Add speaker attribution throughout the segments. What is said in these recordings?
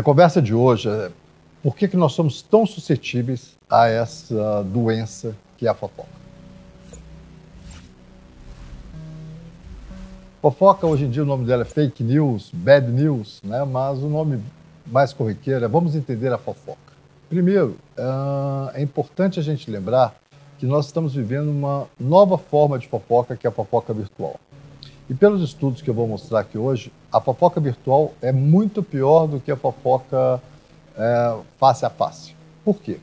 Speaker 1: A conversa de hoje é por que, que nós somos tão suscetíveis a essa doença que é a fofoca. Fofoca, hoje em dia, o nome dela é fake news, bad news, né? mas o nome mais corriqueiro é vamos entender a fofoca. Primeiro, ah, é importante a gente lembrar que nós estamos vivendo uma nova forma de fofoca, que é a fofoca virtual. E pelos estudos que eu vou mostrar aqui hoje, a fofoca virtual é muito pior do que a fofoca é, face a face. Por quê?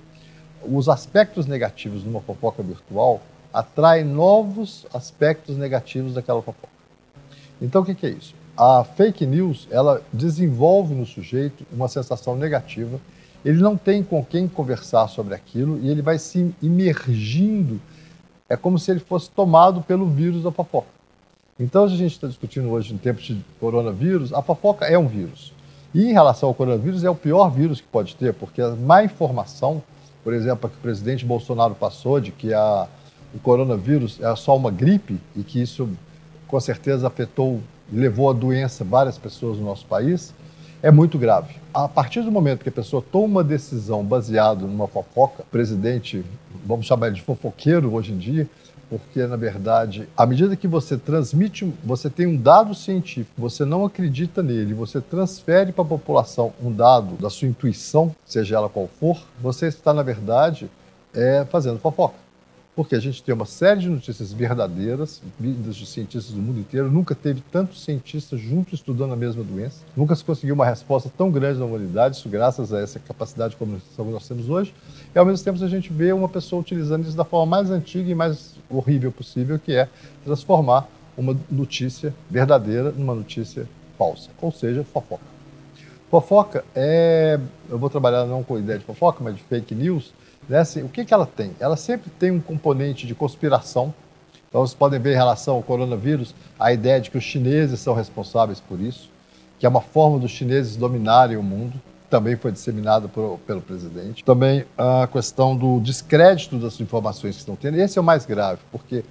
Speaker 1: Os aspectos negativos de uma fofoca virtual atraem novos aspectos negativos daquela fofoca. Então, o que, que é isso? A fake news, ela desenvolve no sujeito uma sensação negativa, ele não tem com quem conversar sobre aquilo e ele vai se imergindo, é como se ele fosse tomado pelo vírus da fofoca. Então, a gente está discutindo hoje, em tempos de coronavírus, a fofoca é um vírus. E em relação ao coronavírus, é o pior vírus que pode ter, porque a má informação, por exemplo, que o presidente Bolsonaro passou de que a, o coronavírus é só uma gripe e que isso com certeza afetou levou a doença várias pessoas no nosso país, é muito grave. A partir do momento que a pessoa toma uma decisão baseada numa fofoca, o presidente, vamos chamar ele de fofoqueiro hoje em dia, porque na verdade, à medida que você transmite, você tem um dado científico, você não acredita nele, você transfere para a população um dado da sua intuição, seja ela qual for, você está na verdade é, fazendo fofoca porque a gente tem uma série de notícias verdadeiras, vindas de cientistas do mundo inteiro. Nunca teve tantos cientistas juntos estudando a mesma doença. Nunca se conseguiu uma resposta tão grande da humanidade, isso graças a essa capacidade de comunicação que nós temos hoje. E, ao mesmo tempo, a gente vê uma pessoa utilizando isso da forma mais antiga e mais horrível possível, que é transformar uma notícia verdadeira numa notícia falsa, ou seja, fofoca. Fofoca é. Eu vou trabalhar não com a ideia de fofoca, mas de fake news né? Assim, o que, que ela tem? Ela sempre tem um componente de conspiração. Então, vocês podem ver em relação ao coronavírus a ideia de que os chineses são responsáveis por isso, que é uma forma dos chineses dominarem o mundo, também foi disseminada por, pelo presidente. Também a questão do descrédito das informações que estão tendo. Esse é o mais grave, porque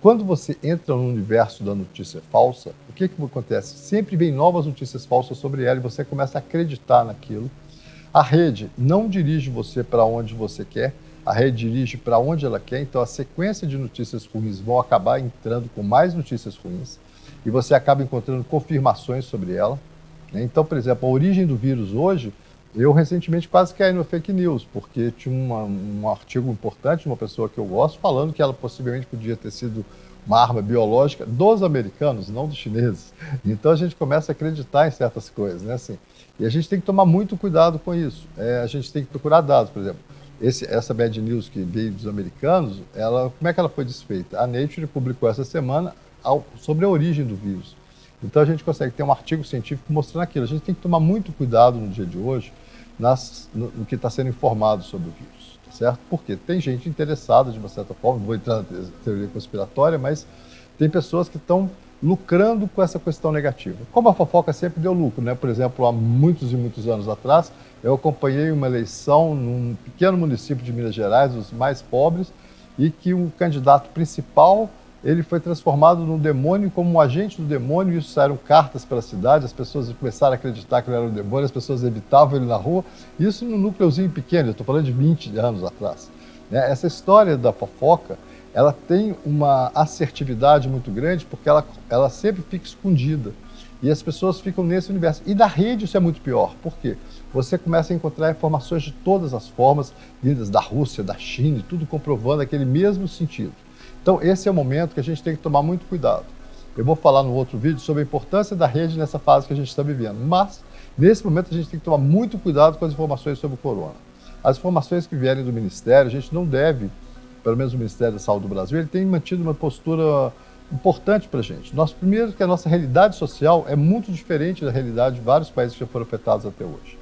Speaker 1: quando você entra no universo da notícia falsa, o que, que acontece? Sempre vem novas notícias falsas sobre ela e você começa a acreditar naquilo a rede não dirige você para onde você quer, a rede dirige para onde ela quer, então a sequência de notícias ruins vão acabar entrando com mais notícias ruins e você acaba encontrando confirmações sobre ela. Né? Então, por exemplo, a origem do vírus hoje, eu recentemente quase caí no fake news, porque tinha uma, um artigo importante de uma pessoa que eu gosto falando que ela possivelmente podia ter sido uma arma biológica dos americanos, não dos chineses. Então a gente começa a acreditar em certas coisas, né? Assim, e a gente tem que tomar muito cuidado com isso. É, a gente tem que procurar dados, por exemplo. Esse, essa bad news que veio dos americanos, ela, como é que ela foi desfeita? A Nature publicou essa semana ao, sobre a origem do vírus. Então a gente consegue ter um artigo científico mostrando aquilo. A gente tem que tomar muito cuidado no dia de hoje nas, no, no que está sendo informado sobre o vírus, tá certo? Porque tem gente interessada de uma certa forma, não vou entrar na teoria conspiratória, mas tem pessoas que estão lucrando com essa questão negativa. Como a fofoca sempre deu lucro, né? Por exemplo, há muitos e muitos anos atrás, eu acompanhei uma eleição num pequeno município de Minas Gerais, os mais pobres, e que o candidato principal ele foi transformado num demônio como um agente do demônio, e isso saíram cartas pela cidade, as pessoas começaram a acreditar que ele era um demônio, as pessoas evitavam ele na rua, isso num núcleozinho pequeno, eu estou falando de 20 anos atrás. Né? Essa história da fofoca, ela tem uma assertividade muito grande porque ela, ela sempre fica escondida. E as pessoas ficam nesse universo. E na rede isso é muito pior. Por quê? Você começa a encontrar informações de todas as formas, vindas da Rússia, da China, tudo comprovando aquele mesmo sentido. Então, esse é o momento que a gente tem que tomar muito cuidado. Eu vou falar no outro vídeo sobre a importância da rede nessa fase que a gente está vivendo. Mas, nesse momento, a gente tem que tomar muito cuidado com as informações sobre o corona. As informações que vierem do Ministério, a gente não deve pelo menos o Ministério da Saúde do Brasil, ele tem mantido uma postura importante para a gente. Nós, primeiro, que a nossa realidade social é muito diferente da realidade de vários países que já foram afetados até hoje.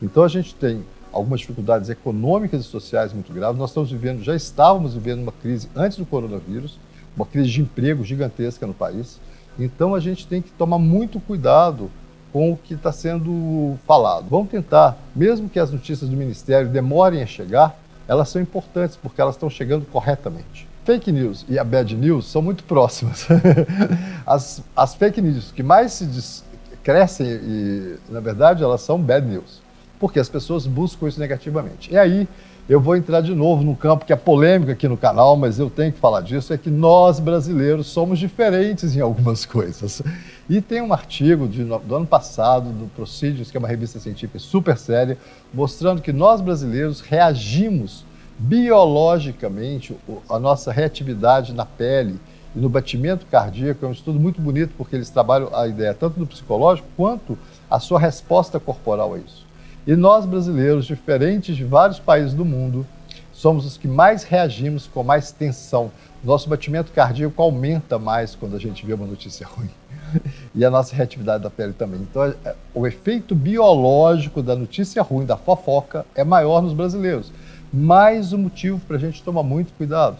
Speaker 1: Então, a gente tem algumas dificuldades econômicas e sociais muito graves. Nós estamos vivendo, já estávamos vivendo uma crise antes do coronavírus, uma crise de emprego gigantesca no país. Então, a gente tem que tomar muito cuidado com o que está sendo falado. Vamos tentar, mesmo que as notícias do Ministério demorem a chegar, elas são importantes porque elas estão chegando corretamente. Fake news e a bad news são muito próximas. as, as fake news que mais se crescem e, na verdade, elas são bad news. Porque as pessoas buscam isso negativamente. E aí eu vou entrar de novo num campo que é polêmico aqui no canal, mas eu tenho que falar disso, é que nós brasileiros somos diferentes em algumas coisas. E tem um artigo de, do ano passado, do Procedures, que é uma revista científica super séria, mostrando que nós brasileiros reagimos biologicamente, a nossa reatividade na pele e no batimento cardíaco, é um estudo muito bonito, porque eles trabalham a ideia tanto do psicológico quanto a sua resposta corporal a isso. E nós brasileiros, diferentes de vários países do mundo, somos os que mais reagimos com mais tensão. Nosso batimento cardíaco aumenta mais quando a gente vê uma notícia ruim. E a nossa reatividade da pele também. Então, é, o efeito biológico da notícia ruim, da fofoca, é maior nos brasileiros. Mais um motivo para a gente tomar muito cuidado.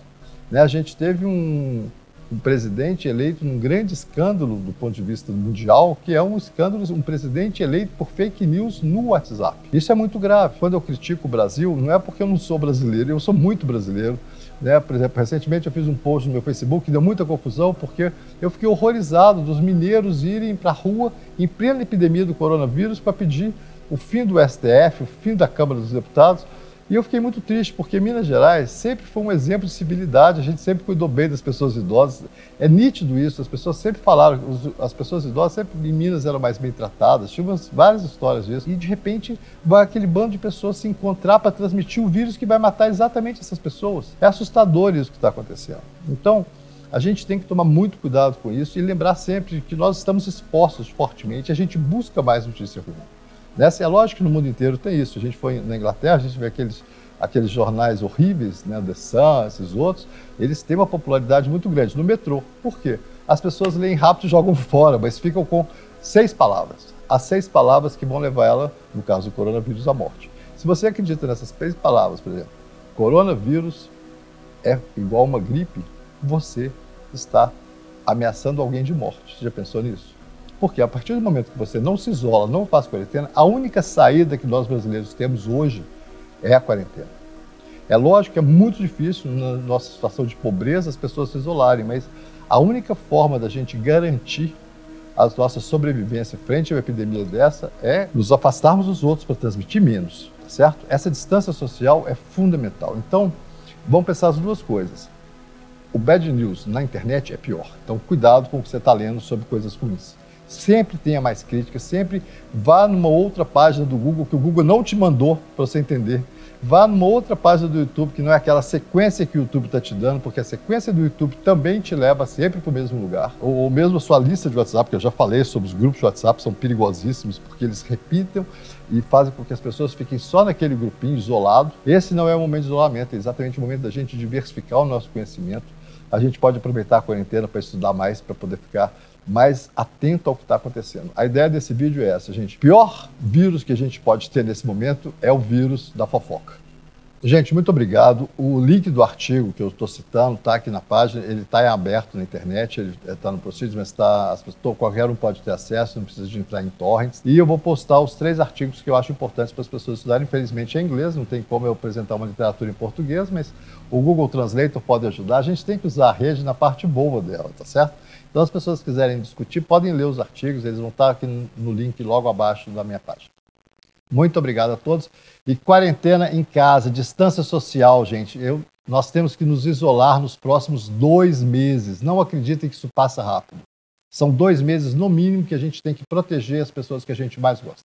Speaker 1: Né? A gente teve um, um presidente eleito num grande escândalo do ponto de vista mundial, que é um escândalo, um presidente eleito por fake news no WhatsApp. Isso é muito grave. Quando eu critico o Brasil, não é porque eu não sou brasileiro, eu sou muito brasileiro. Né? Por exemplo, recentemente eu fiz um post no meu Facebook que deu muita confusão porque eu fiquei horrorizado dos mineiros irem para a rua em plena epidemia do coronavírus para pedir o fim do STF, o fim da Câmara dos Deputados, e eu fiquei muito triste, porque Minas Gerais sempre foi um exemplo de civilidade, a gente sempre cuidou bem das pessoas idosas. É nítido isso, as pessoas sempre falaram, as pessoas idosas sempre em Minas eram mais bem tratadas, tinha várias histórias disso. E de repente vai aquele bando de pessoas se encontrar para transmitir o vírus que vai matar exatamente essas pessoas. É assustador isso que está acontecendo. Então, a gente tem que tomar muito cuidado com isso e lembrar sempre que nós estamos expostos fortemente, a gente busca mais notícia ruim. Nessa, é lógico que no mundo inteiro tem isso. A gente foi na Inglaterra, a gente vê aqueles, aqueles jornais horríveis, né, The Sun, esses outros, eles têm uma popularidade muito grande no metrô. Por quê? As pessoas leem rápido e jogam fora, mas ficam com seis palavras. As seis palavras que vão levar ela, no caso do coronavírus, à morte. Se você acredita nessas seis palavras, por exemplo, coronavírus é igual uma gripe, você está ameaçando alguém de morte. Você já pensou nisso? Porque a partir do momento que você não se isola, não faz quarentena, a única saída que nós brasileiros temos hoje é a quarentena. É lógico que é muito difícil, na nossa situação de pobreza, as pessoas se isolarem, mas a única forma da gente garantir a nossa sobrevivência frente a uma epidemia dessa é nos afastarmos dos outros para transmitir menos, tá certo? Essa distância social é fundamental. Então, vamos pensar as duas coisas. O bad news na internet é pior. Então, cuidado com o que você está lendo sobre coisas ruins sempre tenha mais críticas, sempre vá numa outra página do Google que o Google não te mandou para você entender. Vá numa outra página do YouTube que não é aquela sequência que o YouTube está te dando, porque a sequência do YouTube também te leva sempre para o mesmo lugar. Ou, ou mesmo a sua lista de WhatsApp, que eu já falei sobre os grupos de WhatsApp, são perigosíssimos porque eles repitem e fazem com que as pessoas fiquem só naquele grupinho isolado. Esse não é o momento de isolamento, é exatamente o momento da gente diversificar o nosso conhecimento. A gente pode aproveitar a quarentena para estudar mais, para poder ficar mais atento ao que está acontecendo. A ideia desse vídeo é essa, gente. O pior vírus que a gente pode ter nesse momento é o vírus da fofoca. Gente, muito obrigado. O link do artigo que eu estou citando está aqui na página, ele está aberto na internet, ele está no Proceedings, mas tá, qualquer um pode ter acesso, não precisa de entrar em torrents. E eu vou postar os três artigos que eu acho importantes para as pessoas estudarem. Infelizmente é inglês, não tem como eu apresentar uma literatura em português, mas o Google Translator pode ajudar. A gente tem que usar a rede na parte boa dela, tá certo? Então, as pessoas que quiserem discutir, podem ler os artigos, eles vão estar aqui no link logo abaixo da minha página. Muito obrigado a todos. E quarentena em casa, distância social, gente. Eu, nós temos que nos isolar nos próximos dois meses. Não acreditem que isso passa rápido. São dois meses, no mínimo, que a gente tem que proteger as pessoas que a gente mais gosta.